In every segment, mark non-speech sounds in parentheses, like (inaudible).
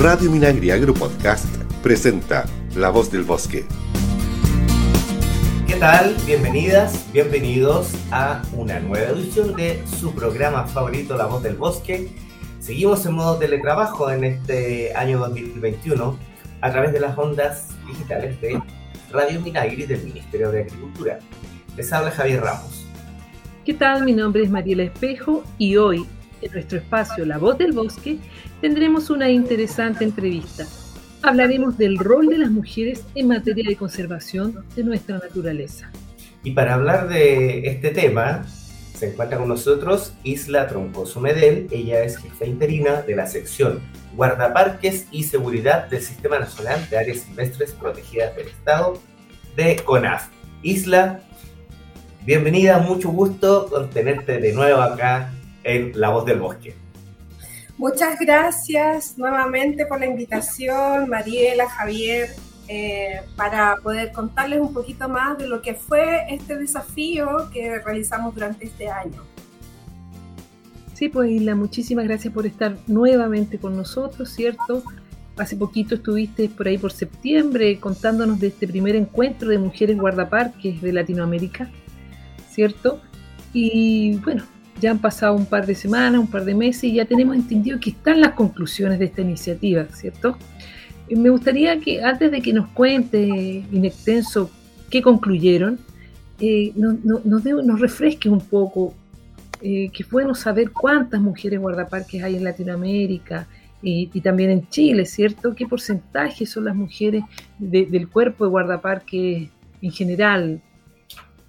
Radio Minagri Agro Podcast presenta La Voz del Bosque. ¿Qué tal? Bienvenidas, bienvenidos a una nueva edición de su programa favorito, La Voz del Bosque. Seguimos en modo teletrabajo en este año 2021 a través de las ondas digitales de Radio Minagri del Ministerio de Agricultura. Les habla Javier Ramos. ¿Qué tal? Mi nombre es Mariela Espejo y hoy, en nuestro espacio La Voz del Bosque, tendremos una interesante entrevista. Hablaremos del rol de las mujeres en materia de conservación de nuestra naturaleza. Y para hablar de este tema, se encuentra con nosotros Isla Troncoso Medel. Ella es jefa interina de la sección Guardaparques y Seguridad del Sistema Nacional de Áreas Silvestres Protegidas del Estado de CONAF. Isla, Bienvenida, mucho gusto con tenerte de nuevo acá en La Voz del Bosque. Muchas gracias nuevamente por la invitación, Mariela, Javier, eh, para poder contarles un poquito más de lo que fue este desafío que realizamos durante este año. Sí, pues Isla, muchísimas gracias por estar nuevamente con nosotros, ¿cierto? Hace poquito estuviste por ahí por septiembre contándonos de este primer encuentro de mujeres guardaparques de Latinoamérica. ¿cierto? Y bueno, ya han pasado un par de semanas, un par de meses y ya tenemos entendido que están las conclusiones de esta iniciativa, ¿cierto? me gustaría que antes de que nos cuente en extenso qué concluyeron, eh, nos, refresque un poco, eh, que bueno saber cuántas mujeres guardaparques hay en Latinoamérica y, también en Chile, ¿cierto? ¿Qué porcentaje son las mujeres del cuerpo de guardaparques en general?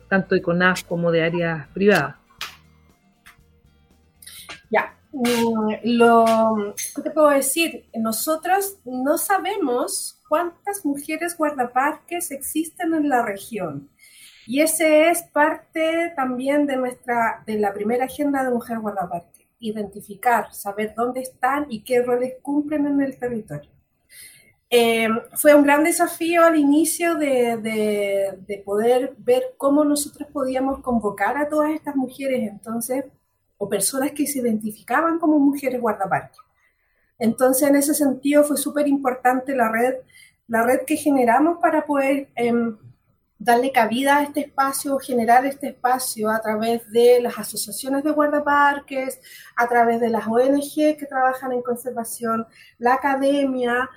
tanto de CONAF como de áreas privadas. Mm, lo ¿qué te puedo decir? Nosotros no sabemos cuántas mujeres guardaparques existen en la región. Y ese es parte también de nuestra, de la primera agenda de Mujer Guardaparque, identificar, saber dónde están y qué roles cumplen en el territorio. Eh, fue un gran desafío al inicio de, de, poder ver cómo nosotros podíamos convocar a todas estas mujeres entonces, o personas que se identificaban como mujeres guardaparques. Entonces, en ese sentido fue súper importante la red, la red que generamos para poder em, darle cabida a este espacio, generar este espacio a través de las asociaciones de guardaparques, a través de las ONG que trabajan en conservación, la academia,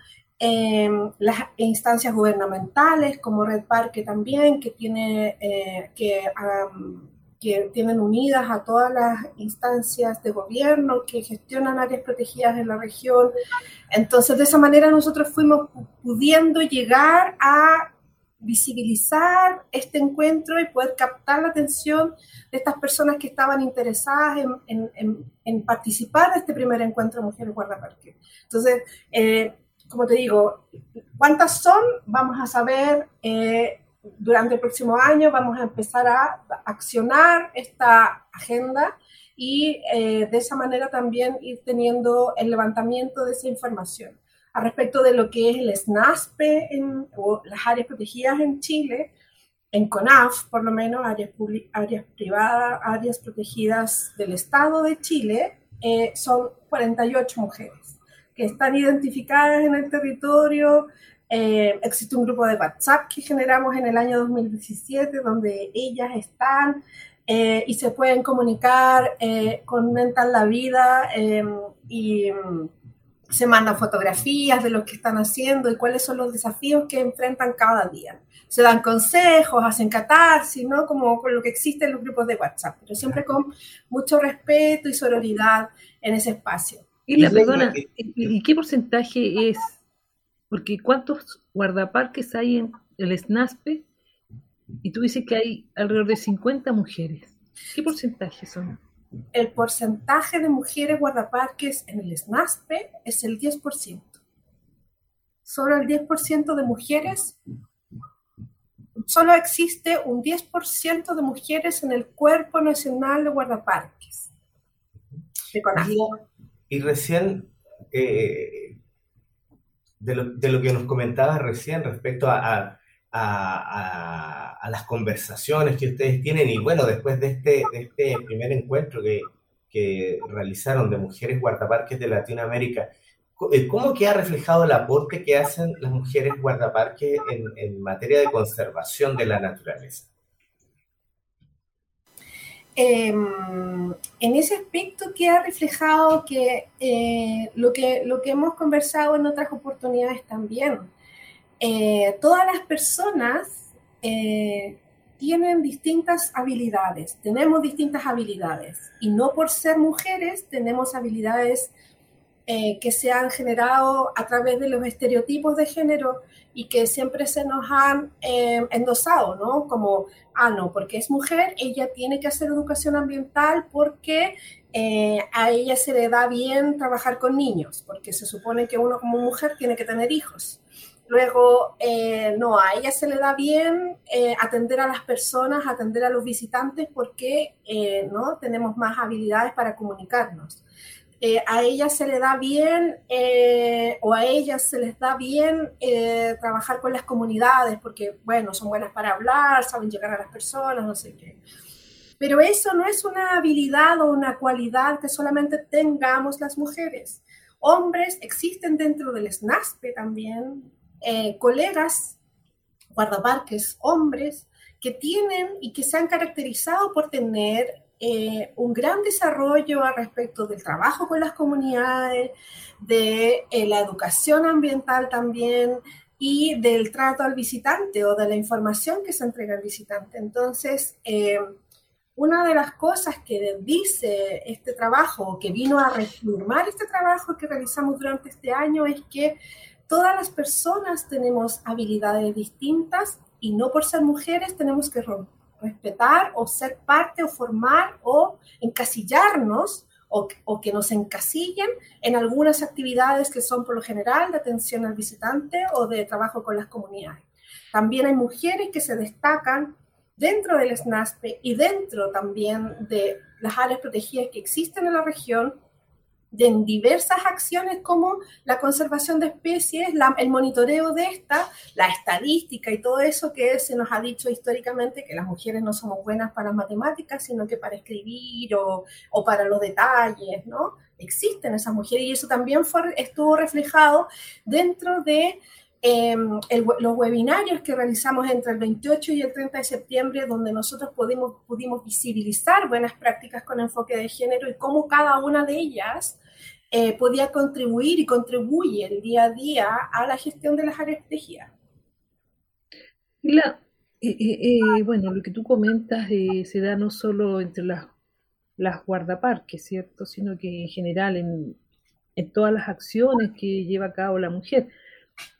Em, las instancias gubernamentales como Red Parque también, que, tiene, eh, que, que tienen unidas a todas las instancias de gobierno que gestionan áreas protegidas en la región. Entonces, de esa manera nosotros fuimos pudiendo llegar a visibilizar este encuentro y poder captar la atención de estas personas que estaban interesadas en, en, en, participar de este primer encuentro Mujeres Guardaparque. Entonces, eh, como te digo, ¿cuántas son? Vamos a saber eh, durante el próximo año, vamos a empezar a accionar esta agenda y eh, de esa manera también ir teniendo el levantamiento de esa información. A respecto de lo que es el SNASPE en, o las áreas protegidas en Chile, en CONAF, por lo menos, áreas, áreas privadas, áreas protegidas del Estado de Chile, eh, son 48 mujeres que están identificadas en el territorio. Eh, existe un grupo de WhatsApp que generamos en el año 2017 donde ellas están eh, y se pueden comunicar, eh, comentan la vida em, y mm, se mandan fotografías de lo que están haciendo y cuáles son los desafíos que enfrentan cada día. Se dan consejos, hacen catarsis, ¿no? Como con lo que existe en los grupos de WhatsApp, pero siempre con mucho respeto y sororidad en ese espacio. Y la perdona, ¿y qué porcentaje es? Porque ¿cuántos guardaparques hay en el SNASPE? Y tú dices que hay alrededor de 50 mujeres. ¿Qué porcentaje son? El porcentaje de mujeres guardaparques en el SNASPE es el 10%. Solo el 10% de mujeres, solo existe un 10% de mujeres en el Cuerpo Nacional de Guardaparques. De y recién, eh, de, lo, que nos comentabas recién respecto a, las conversaciones que ustedes tienen, y bueno, después de este, este primer encuentro que, realizaron de mujeres guardaparques de Latinoamérica, eh, ¿cómo queda reflejado el aporte que hacen las mujeres guardaparques en, en materia de conservación de la naturaleza? Em, en ese aspecto queda reflejado que, eh, lo que lo que hemos conversado en otras oportunidades también. Eh, todas las personas eh, tienen distintas habilidades, tenemos distintas habilidades y no por ser mujeres tenemos habilidades que se han generado a través de los estereotipos de género y que siempre se nos han endosado, ¿no? Como ah, no, porque es mujer, ella tiene que hacer educación ambiental porque eh, a ella se le da bien trabajar con niños, porque se supone que uno como mujer tiene que tener hijos. Luego, eh, no, a ella se le da bien eh, atender a las personas, atender a los visitantes, porque no tenemos más habilidades para comunicarnos. Eh, a ella se le da bien eh, o a ellas se les da bien eh, trabajar con las comunidades porque, bueno, son buenas para hablar, saben llegar a las personas, no sé qué. Pero eso no es una habilidad o una cualidad que solamente tengamos las mujeres. Hombres existen dentro del SNASPE también, colegas, guardaparques, hombres, que tienen y que se han caracterizado por tener eh, un gran desarrollo al respecto del trabajo con las comunidades, de eh, la educación ambiental también y del trato al visitante o de la información que se entrega al visitante. Entonces, eh, una de las cosas que dice este trabajo, que vino a reformar este trabajo que realizamos durante este año, es que todas las personas tenemos habilidades distintas y no por ser mujeres tenemos que romper respetar o ser parte o formar o encasillarnos o, que nos encasillen en algunas actividades que son por lo general de atención al visitante o de trabajo con las comunidades. También hay mujeres que se destacan dentro del SNASPE y dentro también de las áreas protegidas que existen en la región de diversas acciones como la conservación de especies, el monitoreo de esta, la estadística y todo eso que se nos ha dicho históricamente que las mujeres no somos buenas para matemáticas, sino que para escribir o, o para los detalles, ¿no? Existen esas mujeres y eso también fue, estuvo reflejado dentro de em, los webinarios que realizamos entre el 28 y el 30 de septiembre, donde nosotros pudimos, pudimos visibilizar buenas prácticas con enfoque de género y cómo cada una de ellas eh, podía contribuir y contribuye el día a día a la gestión de las áreas protegidas. La, eh, eh, bueno, lo que tú comentas se da no solo entre las, las guardaparques, ¿cierto? Sino que en general en, en todas las acciones que lleva a cabo la mujer.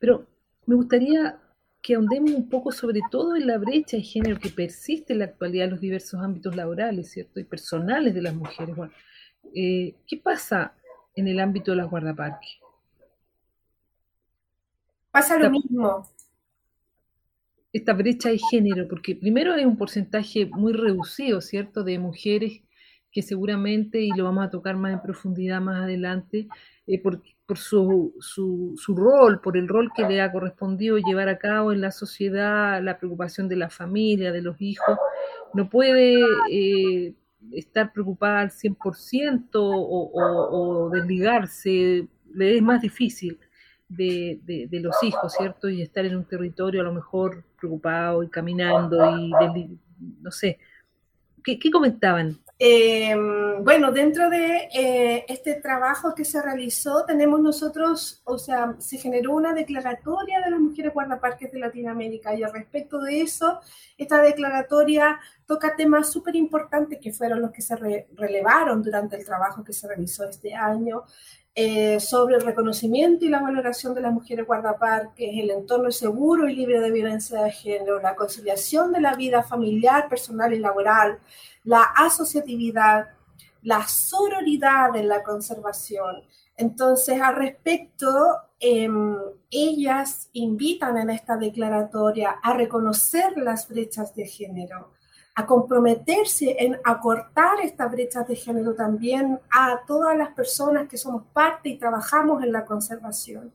Pero me gustaría que ahondemos un poco sobre todo en la brecha de género que persiste en la actualidad en los diversos ámbitos laborales, ¿cierto? Y personales de las mujeres. Bueno, ¿qué pasa en el ámbito de las guardaparques. Pasa lo mismo. Esta brecha de género, porque primero hay un porcentaje muy reducido, ¿cierto?, de mujeres que seguramente, y lo vamos a tocar más en profundidad más adelante, eh, por, su, su, rol, por el rol que le ha correspondido llevar a cabo en la sociedad, la preocupación de la familia, de los hijos, no puede eh, estar preocupada al 100% o, o, desligarse, le es más difícil de, de, los hijos, ¿cierto? Y estar en un territorio a lo mejor preocupado y caminando y, no sé. ¿Qué, qué comentaban? Eh, bueno, dentro de eh, este trabajo que se realizó, tenemos nosotros, o sea, se generó una declaratoria de las mujeres guardaparques de Latinoamérica y al respecto de eso, esta declaratoria toca temas súper importantes que fueron los que se relevaron durante el trabajo que se realizó este año. Eh, sobre el reconocimiento y la valoración de las mujeres guardaparques, el entorno seguro y libre de violencia de género, la conciliación de la vida familiar, personal y laboral, la asociatividad, la sororidad en la conservación. Entonces, al respecto, em, ellas invitan en esta declaratoria a reconocer las brechas de género, a comprometerse en acortar estas brechas de género también a todas las personas que somos parte y trabajamos en la conservación.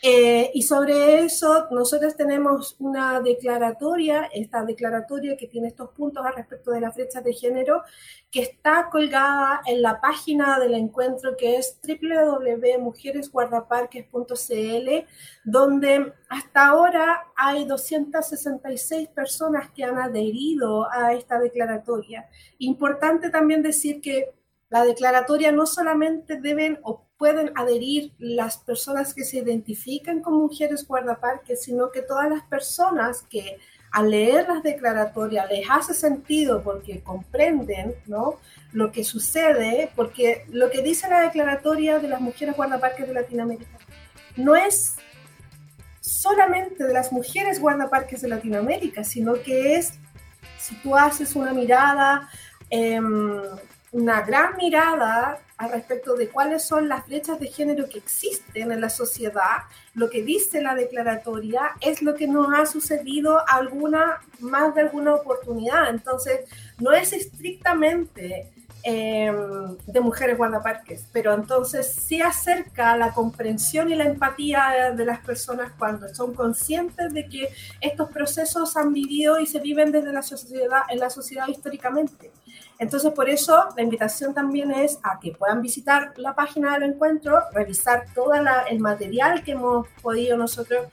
Eh, y sobre eso, nosotros tenemos una declaratoria, esta declaratoria que tiene estos puntos al respecto de las brechas de género, que está colgada en la página del encuentro que es www.mujeresguardaparques.cl, donde hasta ahora hay 266 personas que han adherido a esta declaratoria. Importante también decir que la declaratoria no solamente deben o pueden adherir las personas que se identifican como mujeres guardaparques, sino que todas las personas que al leer las declaratorias les hace sentido porque comprenden ¿no? lo que sucede, porque lo que dice la declaratoria de las mujeres guardaparques de Latinoamérica no es solamente de las mujeres guardaparques de Latinoamérica, sino que es, si tú haces una mirada eh, una gran mirada al respecto de cuáles son las brechas de género que existen en la sociedad, lo que dice la declaratoria es lo que nos ha sucedido alguna, más de alguna oportunidad. Entonces, no es estrictamente em, de mujeres guardaparques, pero entonces sí acerca la comprensión y la empatía de las personas cuando son conscientes de que estos procesos han vivido y se viven desde la sociedad, en la sociedad históricamente. Entonces, por eso la invitación también es a que puedan visitar la página del encuentro, revisar todo el material que hemos podido nosotros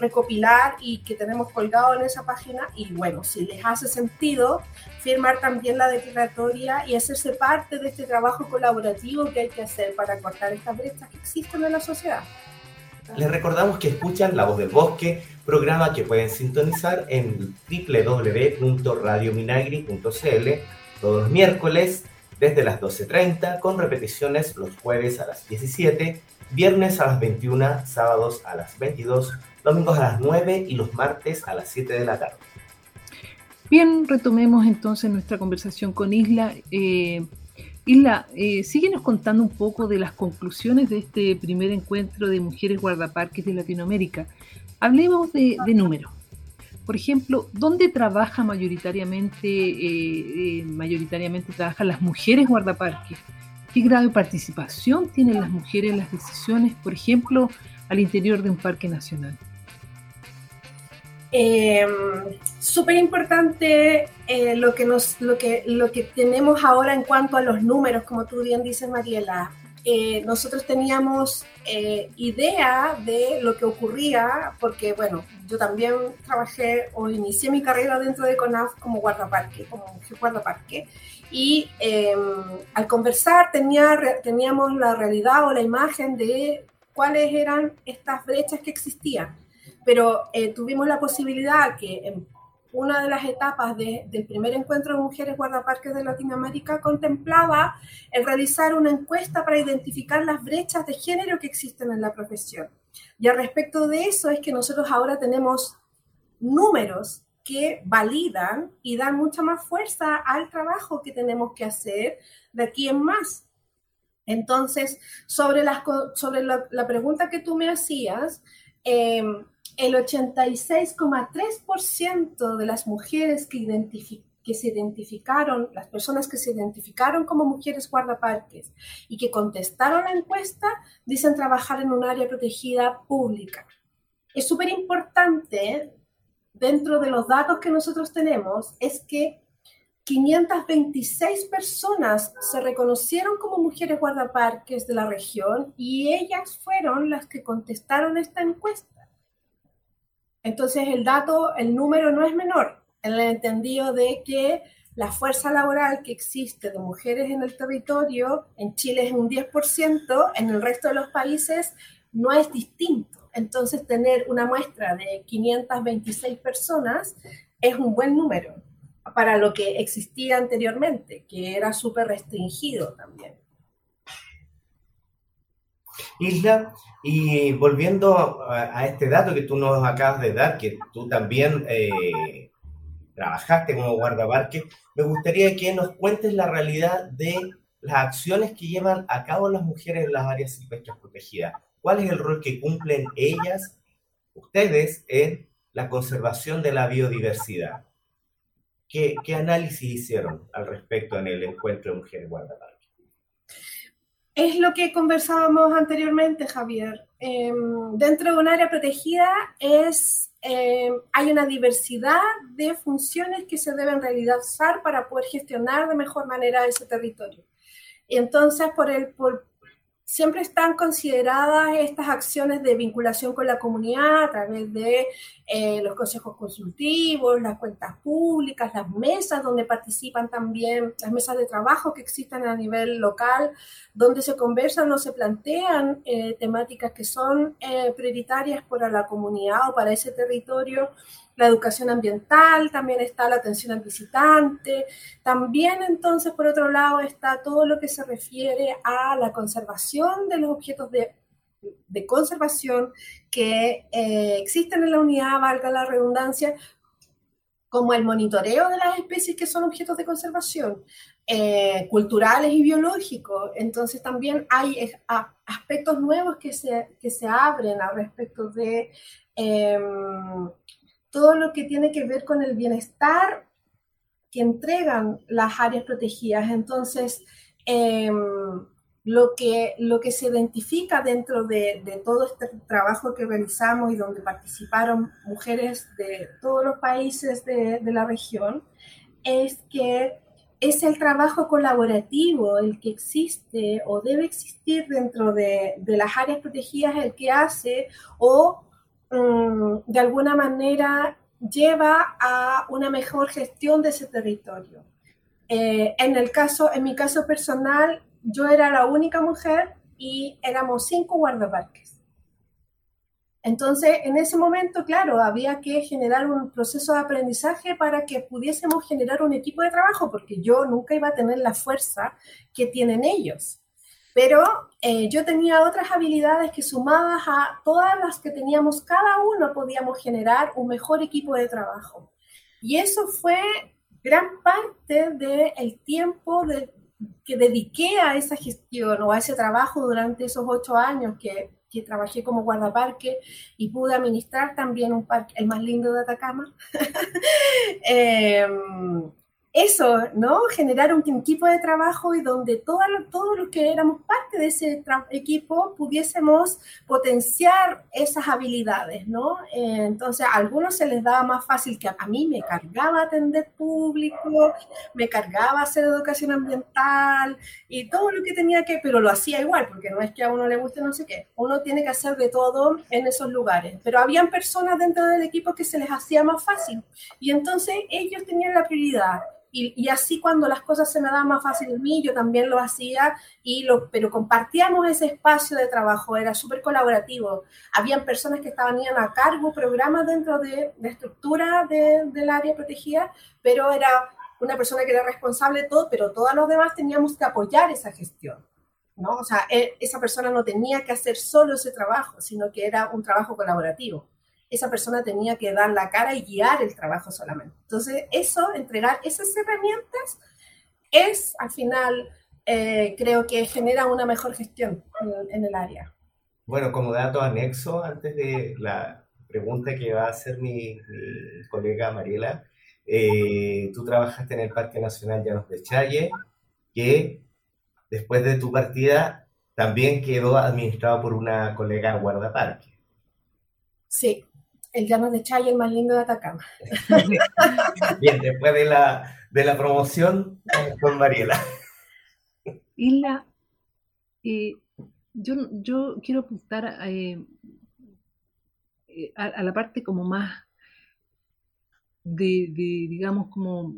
recopilar y que tenemos colgado en esa página y bueno, si les hace sentido, firmar también la declaratoria y hacerse parte de este trabajo colaborativo que hay que hacer para cortar estas brechas que existen en la sociedad. Les recordamos que escuchan La Voz del Bosque, programa que pueden sintonizar en www.radiominagri.cl todos los miércoles desde las 12.30 con repeticiones los jueves a las 17, viernes a las 21, sábados a las 22, domingos a las 9 y los martes a las 7 de la tarde. Bien, retomemos entonces nuestra conversación con Isla. Eh, Isla, eh, síguenos contando un poco de las conclusiones de este primer encuentro de mujeres guardaparques de Latinoamérica. Hablemos de, de números. Por ejemplo, ¿dónde trabaja mayoritariamente, eh, eh, mayoritariamente trabajan las mujeres guardaparques? ¿Qué grado de participación tienen las mujeres en las decisiones, por ejemplo, al interior de un parque nacional? Eh, Súper importante lo que tenemos ahora en cuanto a los números, como tú bien dices, Mariela. Eh, nosotros teníamos eh, idea de lo que ocurría, porque bueno, yo también trabajé o inicié mi carrera dentro de CONAF como guardaparque, como guardaparque, y em, al conversar tenía, teníamos la realidad o la imagen de cuáles eran estas brechas que existían, pero eh, tuvimos la posibilidad que en una de las etapas del primer encuentro de mujeres guardaparques de Latinoamérica contemplaba el realizar una encuesta para identificar las brechas de género que existen en la profesión. Y al respecto de eso es que nosotros ahora tenemos números que validan y dan mucha más fuerza al trabajo que tenemos que hacer de aquí en más. Entonces, sobre, las, sobre la, pregunta que tú me hacías, eh, el 86,3% de las mujeres que, se identificaron, las personas que se identificaron como mujeres guardaparques y que contestaron la encuesta, dicen trabajar en un área protegida pública. Es súper importante, dentro de los datos que nosotros tenemos, es que 526 personas se reconocieron como mujeres guardaparques de la región y ellas fueron las que contestaron esta encuesta. Entonces el dato, el número no es menor, en el entendido de que la fuerza laboral que existe de mujeres en el territorio, en Chile es un 10%, en el resto de los países no es distinto. Entonces tener una muestra de 526 personas es un buen número para lo que existía anteriormente, que era súper restringido también. Isla, y volviendo a, este dato que tú nos acabas de dar, que tú también eh, trabajaste como guardaparque, me gustaría que nos cuentes la realidad de las acciones que llevan a cabo las mujeres en las áreas silvestres protegidas. ¿Cuál es el rol que cumplen ellas, ustedes, en la conservación de la biodiversidad? ¿Qué, qué análisis hicieron al respecto en el encuentro de mujeres guardaparques? Es lo que conversábamos anteriormente, Javier. Em, dentro de un área protegida es, em, hay una diversidad de funciones que se deben realizar para poder gestionar de mejor manera ese territorio. Entonces, por, el, por, siempre están consideradas estas acciones de vinculación con la comunidad a través de eh, los consejos consultivos, las cuentas públicas, las mesas donde participan también, las mesas de trabajo que existen a nivel local, donde se conversan o se plantean eh, temáticas que son eh, prioritarias para la comunidad o para ese territorio la educación ambiental, también está la atención al visitante, también entonces por otro lado está todo lo que se refiere a la conservación de los objetos de, conservación que eh, existen en la unidad, valga la redundancia, como el monitoreo de las especies que son objetos de conservación, eh, culturales y biológicos. Entonces también hay aspectos nuevos que se, que se abren al respecto de em, todo lo que tiene que ver con el bienestar que entregan las áreas protegidas. Entonces, em, lo, que, lo que se identifica dentro de, todo este trabajo que realizamos y donde participaron mujeres de todos los países de, la región, es que es el trabajo colaborativo el que existe o debe existir dentro de, de las áreas protegidas, el que hace o Mm, de alguna manera lleva a una mejor gestión de ese territorio. Eh, en, el caso, en mi caso personal, yo era la única mujer y éramos cinco guardaparques. Entonces, en ese momento, claro, había que generar un proceso de aprendizaje para que pudiésemos generar un equipo de trabajo, porque yo nunca iba a tener la fuerza que tienen ellos. Pero eh, yo tenía otras habilidades que sumadas a todas las que teníamos cada uno podíamos generar un mejor equipo de trabajo. Y eso fue gran parte del tiempo que dediqué a esa gestión o a ese trabajo durante esos ocho años que, trabajé como guardaparque y pude administrar también un parque, el más lindo de Atacama. (laughs) eh, eso, ¿no? Generar un equipo de trabajo y donde todos los que éramos parte de ese equipo pudiésemos potenciar esas habilidades, ¿no? Eh, entonces, a algunos se les daba más fácil que a, mí me cargaba atender público, me cargaba hacer educación ambiental y todo lo que tenía que, pero lo hacía igual, porque no es que a uno le guste no sé qué, uno tiene que hacer de todo en esos lugares, pero habían personas dentro del equipo que se les hacía más fácil y entonces ellos tenían la prioridad y, así cuando las cosas se me daban más fácil a mí, yo también lo hacía, y lo, pero compartíamos ese espacio de trabajo, era súper colaborativo. Habían personas que estaban a cargo, programas dentro de, de estructura de, del área protegida, pero era una persona que era responsable de todo, pero todos los demás teníamos que apoyar esa gestión. ¿no? O sea, e, esa persona no tenía que hacer solo ese trabajo, sino que era un trabajo colaborativo esa persona tenía que dar la cara y guiar el trabajo solamente. Entonces, eso, entregar esas herramientas, es al final, eh, creo que genera una mejor gestión en, el área. Bueno, como dato anexo, antes de la pregunta que va a hacer mi, colega Mariela, eh, tú trabajaste en el Parque Nacional Llanos de Challe, que después de tu partida también quedó administrado por una colega guardaparque. Sí, el llano de Chay, el más lindo de Atacama. (laughs) Bien, después de la, de la promoción con Mariela. (laughs) Isla, eh, yo, yo quiero apuntar eh, a, la parte como más de, digamos, como,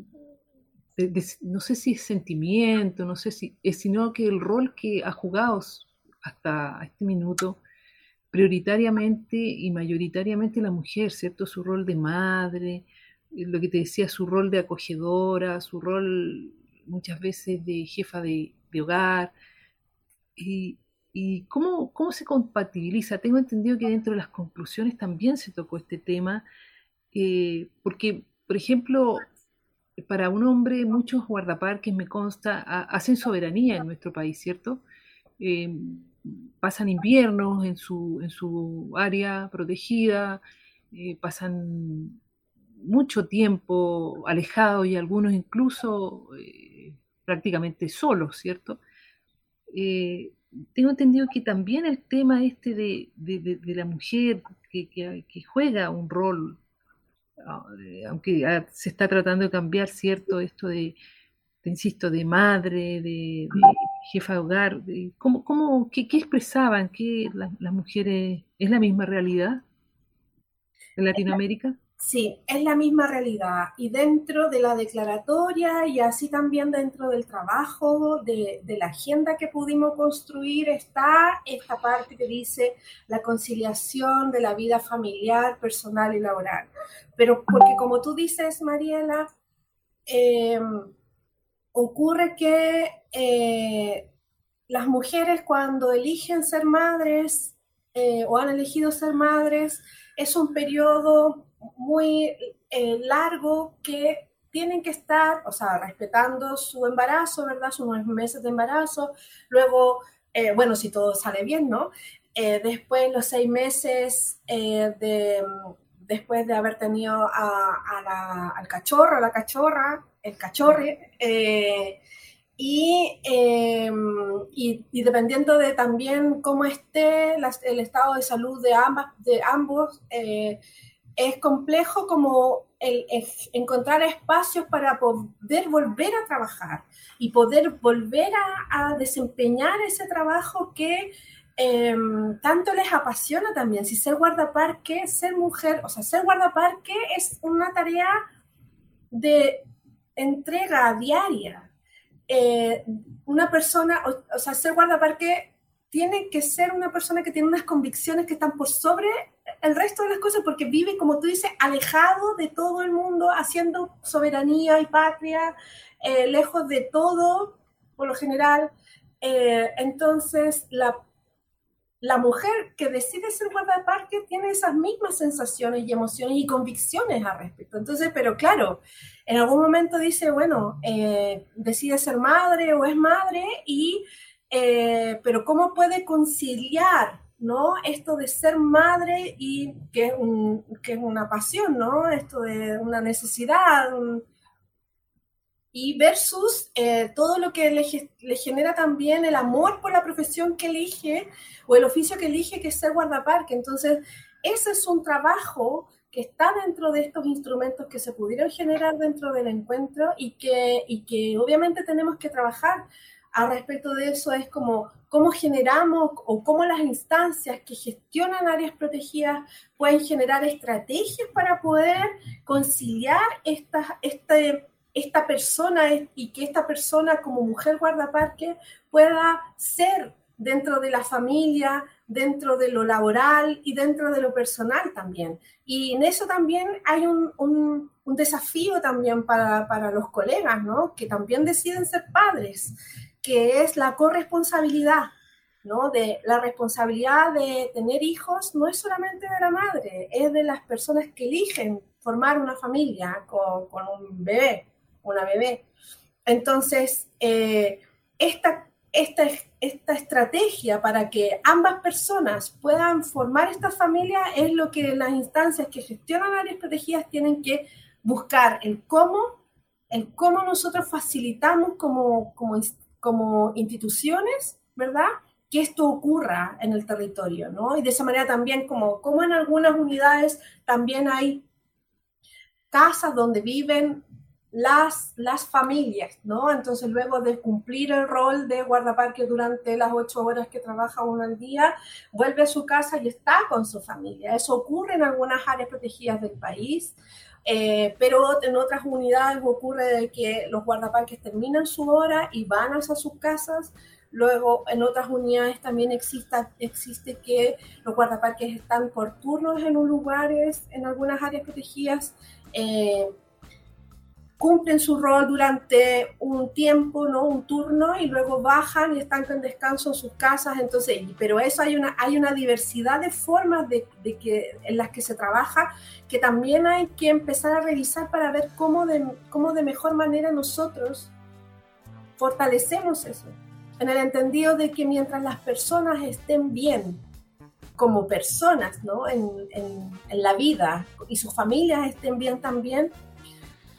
no sé si es sentimiento, no sé si es, sino que el rol que ha jugado hasta este minuto prioritariamente y mayoritariamente la mujer, ¿cierto? Su rol de madre, eh, lo que te decía, su rol de acogedora, su rol muchas veces de jefa de, hogar. Y, cómo, cómo, se compatibiliza. Tengo entendido que dentro de las conclusiones también se tocó este tema, eh, porque, por ejemplo, para un hombre muchos guardaparques, me consta, hacen soberanía en nuestro país, ¿cierto? Eh, pasan inviernos en su, en su área protegida, eh, pasan mucho tiempo alejados y algunos incluso eh, prácticamente solos, ¿cierto? Eh, tengo entendido que también el tema este de, la mujer que, juega un rol, ah, aunque se está tratando de cambiar, ¿cierto? Esto de, insisto, de madre, de, jefa de hogar, ¿cómo, cómo, qué, expresaban? ¿Qué las mujeres, es la misma realidad en Latinoamérica? Sí, es la misma realidad. Y dentro de la declaratoria y así también dentro del trabajo, de, la agenda que pudimos construir, está esta parte que dice la conciliación de la vida familiar, personal y laboral. Pero porque como tú dices, Mariela, em, ocurre que eh, las mujeres cuando eligen ser madres eh, o han elegido ser madres, es un periodo muy eh, largo que tienen que estar, o sea, respetando su embarazo, ¿verdad? Sus meses de embarazo. Luego, bueno, si todo sale bien, ¿no? Después, los seis meses de, después de haber tenido al cachorro, a la cachorra, el cachorre, y, y, y, dependiendo de también cómo esté el estado de salud de, ambas, de ambos, es complejo como encontrar espacios para poder volver a trabajar y poder volver a, desempeñar ese trabajo que em, tanto les apasiona también. Si ser guardaparque, ser mujer, o sea, ser guardaparque es una tarea de entrega diaria. Eh, una persona, o, o sea, ser guardaparque tiene que ser una persona que tiene unas convicciones que están por sobre el resto de las cosas porque vive, como tú dices, alejado de todo el mundo, haciendo soberanía y patria, eh, lejos de todo, por lo general. Eh, entonces, la, la mujer que decide ser guardaparque tiene esas mismas sensaciones y emociones y convicciones al respecto. Entonces, pero claro, en algún momento dice, bueno, eh, decide ser madre o es madre y... pero ¿cómo puede conciliar ¿no? Esto de ser madre y que es, que es una pasión, ¿no? Esto de una necesidad. y versus eh, todo lo que le, genera también el amor por la profesión que elige o el oficio que elige, que es ser guardaparque. Entonces, ese es un trabajo que está dentro de estos instrumentos que se pudieron generar dentro del encuentro y que, y que obviamente tenemos que trabajar al respecto de eso es como cómo generamos o cómo las instancias que gestionan áreas protegidas pueden generar estrategias para poder conciliar esta, este, esta persona y que esta persona como mujer guardaparque pueda ser dentro de la familia, dentro de lo laboral y dentro de lo personal también. Y en eso también hay un, un, desafío también para, para, los colegas, ¿no? Que también deciden ser padres que es la corresponsabilidad, ¿no? De la responsabilidad de tener hijos no es solamente de la madre, es de las personas que eligen formar una familia con, un bebé, una bebé. Entonces, eh, esta, esta, esta estrategia para que ambas personas puedan formar esta familia es lo que las instancias que gestionan áreas protegidas tienen que buscar, el cómo, cómo nosotros facilitamos como, como, como instituciones, ¿verdad? Que esto ocurra en el territorio, ¿no? Y de esa manera también, como, como en algunas unidades, también hay casas donde viven las, las familias, ¿no? Entonces, luego de cumplir el rol de guardaparque durante las ocho horas que trabaja uno al día, vuelve a su casa y está con su familia. Eso ocurre en algunas áreas protegidas del país. Eh, pero en otras unidades ocurre que los guardaparques terminan su hora y van hacia sus casas. Luego, en otras unidades también existe, existe que los guardaparques están por turnos en un lugares, en algunas áreas protegidas. Eh, cumplen su rol durante un tiempo, ¿no? Un turno y luego bajan y están con descanso en sus casas. Entonces, pero eso hay una, hay una diversidad de formas de, que, en las que se trabaja que también hay que empezar a revisar para ver cómo de, cómo de mejor manera nosotros fortalecemos eso. En el entendido de que mientras las personas estén bien como personas, ¿no? En, en la vida y sus familias estén bien también,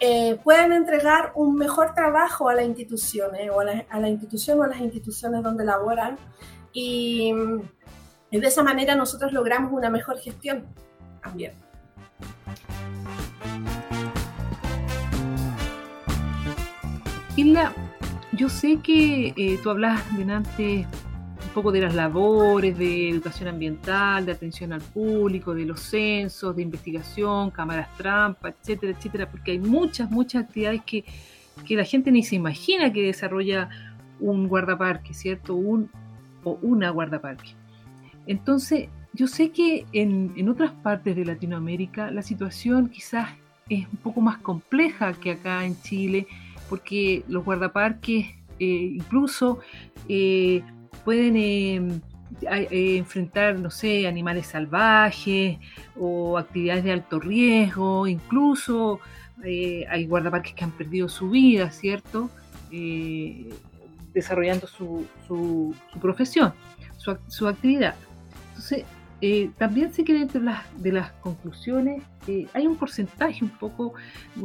eh, pueden entregar un mejor trabajo a la institución o a la, institución o a las instituciones donde laboran y, de esa manera nosotros logramos una mejor gestión también. Isla, yo sé que eh, tú hablas delante poco de las labores de educación ambiental, de atención al público, de los censos, de investigación, cámaras trampa, etcétera, etcétera, porque hay muchas, muchas actividades que, que la gente ni se imagina que desarrolla un guardaparque, ¿cierto? Un o una guardaparque. Entonces, yo sé que en, en, otras partes de Latinoamérica la situación quizás es un poco más compleja que acá en Chile, porque los guardaparques eh, incluso eh, pueden eh, enfrentar, no sé, animales salvajes o actividades de alto riesgo, incluso hay guardaparques que han perdido su vida, ¿cierto? desarrollando su, su, profesión, su, su, actividad. Entonces, eh, también sé que dentro de las, de las conclusiones eh, hay un porcentaje un poco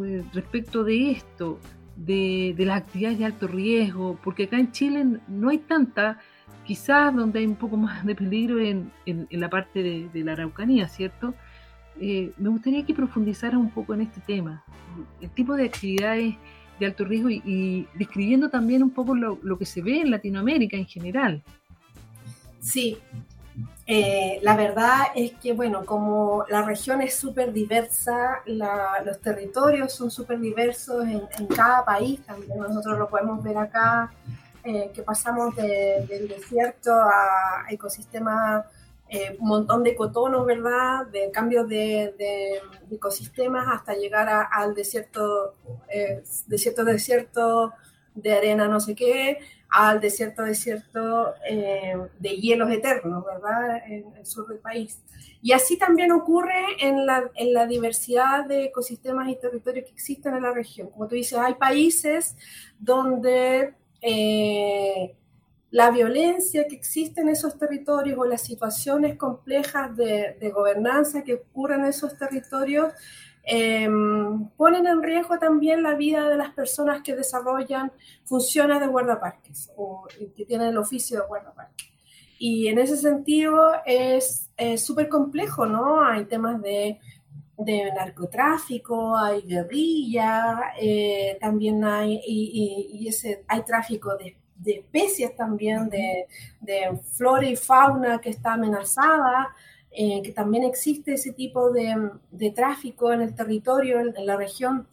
eh, respecto de esto, de, de, las actividades de alto riesgo, porque acá en Chile no hay tanta, quizás donde hay un poco más de peligro en, en, la parte de, de, la Araucanía, ¿cierto? me gustaría que profundizara un poco en este tema, el tipo de actividades de alto riesgo y, describiendo también un poco lo, que se ve en Latinoamérica en general. Sí, eh, la verdad es que, bueno, como la región es súper diversa, los territorios son súper diversos en, cada país, también nosotros lo podemos ver acá, eh, que pasamos del desierto a ecosistemas eh, un montón de cotonos, ¿verdad? De cambios de, ecosistemas hasta llegar al desierto, eh, desierto, desierto de arena no sé qué, al desierto, desierto eh, de hielos eternos, ¿verdad? En el sur del país. Y así también ocurre en la, en la diversidad de ecosistemas y territorios que existen en la región. Como tú dices, hay países donde la violencia que existe en esos territorios o las situaciones complejas de, gobernanza que ocurren en esos territorios em, ponen en riesgo también la vida de las personas que desarrollan funciones de guardaparques o que tienen el oficio de guardaparques. Y en ese sentido es súper complejo, ¿no? Hay temas de, narcotráfico, hay guerrilla, eh, también hay, y, ese, hay tráfico de de especies también, de, flora y fauna que está amenazada, eh, que también existe ese tipo de, tráfico en el territorio, en, la región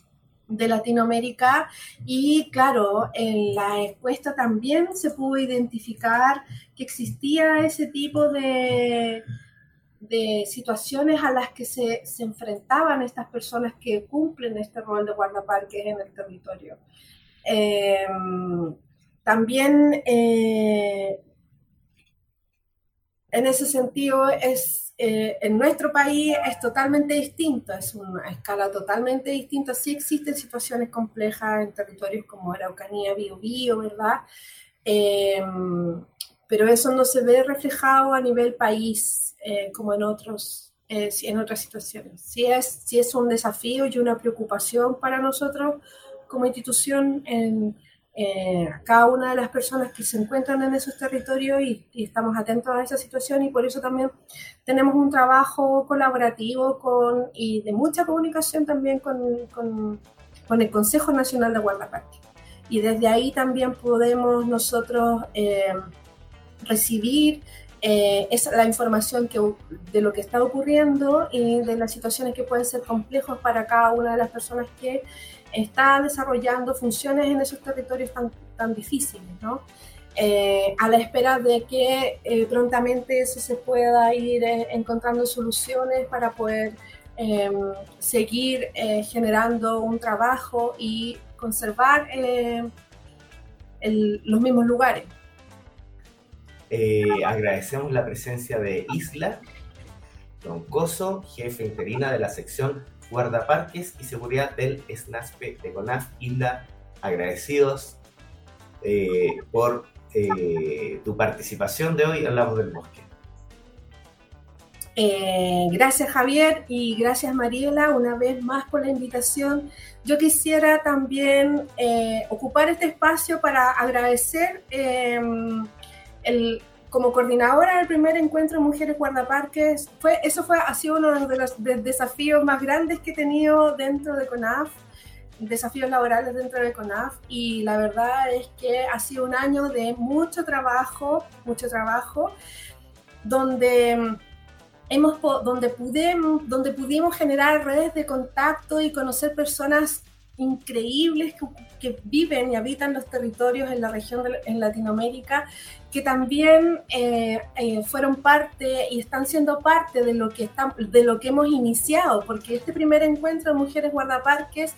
de Latinoamérica. Y claro, en la encuesta también se pudo identificar que existía ese tipo de, de situaciones a las que se, enfrentaban estas personas que cumplen este rol de guardaparques en el territorio. Eh, también eh, en ese sentido es eh, en nuestro país es totalmente distinto, es una escala totalmente distinta. Sí existen situaciones complejas en territorios como Araucanía, Biobío, ¿verdad? Em, pero eso no se ve reflejado a nivel país eh, como en otros en otras situaciones. Sí es, sí es un desafío y una preocupación para nosotros como institución en, eh, cada una de las personas que se encuentran en esos territorios y, estamos atentos a esa situación y por eso también tenemos un trabajo colaborativo con, y de mucha comunicación también con, con, con el Consejo Nacional de Guardaparques. Y desde ahí también podemos nosotros eh, recibir eh, la información que, de lo que está ocurriendo y de las situaciones que pueden ser complejas para cada una de las personas que está desarrollando funciones en esos territorios tan, tan difíciles, ¿no? Eh, a la espera de que eh, prontamente eso se pueda ir eh, encontrando soluciones para poder seguir generando un trabajo y conservar los mismos lugares. Agradecemos la presencia de Isla Troncoso, jefe interina de la sección guardaparques y seguridad del SNASPE de CONAF Isla, agradecidos eh, por eh, tu participación de hoy Voz del Bosque. Eh, gracias Javier y gracias Mariela una vez más por la invitación. Yo quisiera también ocupar este espacio para agradecer como coordinadora del primer encuentro de mujeres guardaparques, fue, eso fue, ha sido uno de los desafíos más grandes que he tenido dentro de CONAF, desafíos laborales dentro de CONAF, y la verdad es que ha sido un año de mucho trabajo, mucho trabajo, donde hemos, donde, pudimos, donde pudimos generar redes de contacto y conocer personas increíbles que, viven y habitan los territorios en la región de, en Latinoamérica, que también eh, eh, fueron parte y están siendo parte de lo, que están, de lo que hemos iniciado, porque este primer encuentro de mujeres guardaparques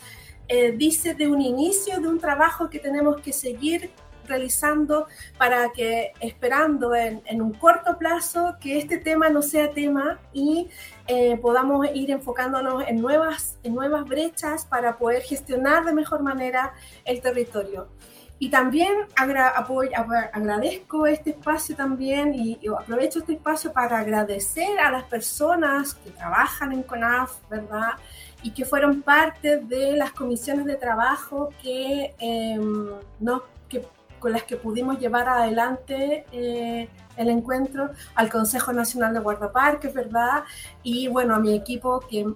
eh, dice de un inicio de un trabajo que tenemos que seguir realizando para que, esperando en, un corto plazo, que este tema no sea tema y eh, podamos ir enfocándonos en nuevas, en nuevas brechas para poder gestionar de mejor manera el territorio. Y también agradezco este espacio también y, aprovecho este espacio para agradecer a las personas que trabajan en CONAF, ¿verdad? Y que fueron parte de las comisiones de trabajo que em, nos con las que pudimos llevar adelante eh, el encuentro, al Consejo Nacional de Guardaparques, ¿verdad? Y bueno, a mi equipo, que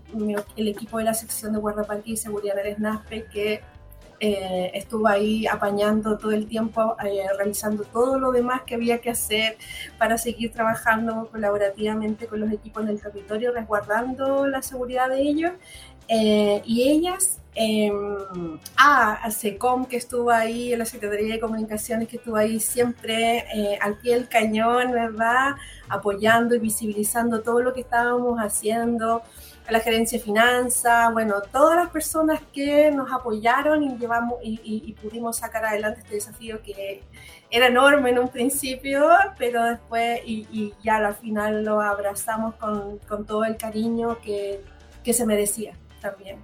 el equipo de la sección de Guardaparques y Seguridad del SNASPE, que eh, estuvo ahí apañando todo el tiempo, eh, realizando todo lo demás que había que hacer para seguir trabajando colaborativamente con los equipos del territorio, resguardando la seguridad de ellos. Y ellas eh, ah, a SECOM que estuvo ahí, la Secretaría de Comunicaciones que estuvo ahí siempre eh, al pie del cañón, ¿verdad? Apoyando y visibilizando todo lo que estábamos haciendo, a la Gerencia de Finanzas, bueno, todas las personas que nos apoyaron y, llevamos, y, pudimos sacar adelante este desafío que era enorme en un principio, pero después y, ya al final lo abrazamos con, con todo el cariño que, que se merecía también.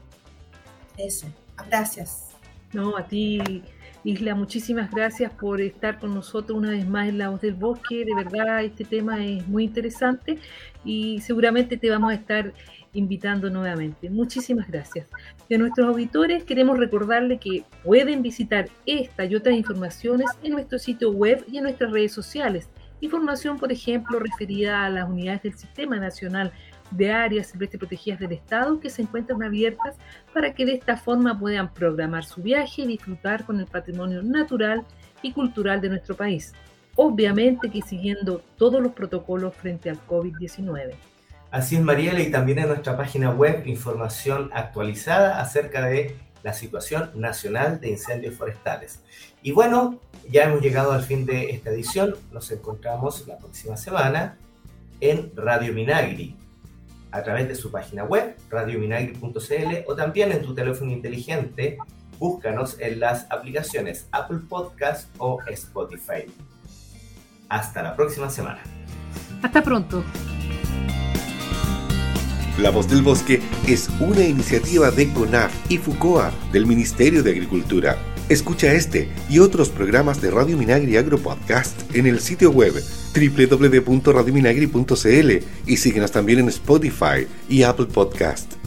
Eso, gracias. No, a ti, Isla, muchísimas gracias por estar con nosotros una vez más en La Voz del Bosque. De verdad, este tema es muy interesante y seguramente te vamos a estar invitando nuevamente. Muchísimas gracias. Y a nuestros auditores queremos recordarle que pueden visitar esta y otras informaciones en nuestro sitio web y en nuestras redes sociales. Información, por ejemplo, referida a las unidades del Sistema Nacional de áreas silvestres protegidas del Estado que se encuentran abiertas para que de esta forma puedan programar su viaje y disfrutar con el patrimonio natural y cultural de nuestro país. Obviamente que siguiendo todos los protocolos frente al COVID-19. Así es, Mariela, y también en nuestra página web información actualizada acerca de la situación nacional de incendios forestales. Y bueno, ya hemos llegado al fin de esta edición. Nos encontramos la próxima semana en Radio Minagri, a través de su página web, radiominagri.cl, o también en tu teléfono inteligente. Búscanos en las aplicaciones Apple Podcast o Spotify. Hasta la próxima semana. Hasta pronto. La Voz del Bosque es una iniciativa de CONAF y FUCOA del Ministerio de Agricultura. Escucha este y otros programas de Radio Minagri Agro Podcast en el sitio web www.radiominagri.cl y síguenos también en Spotify y Apple Podcast.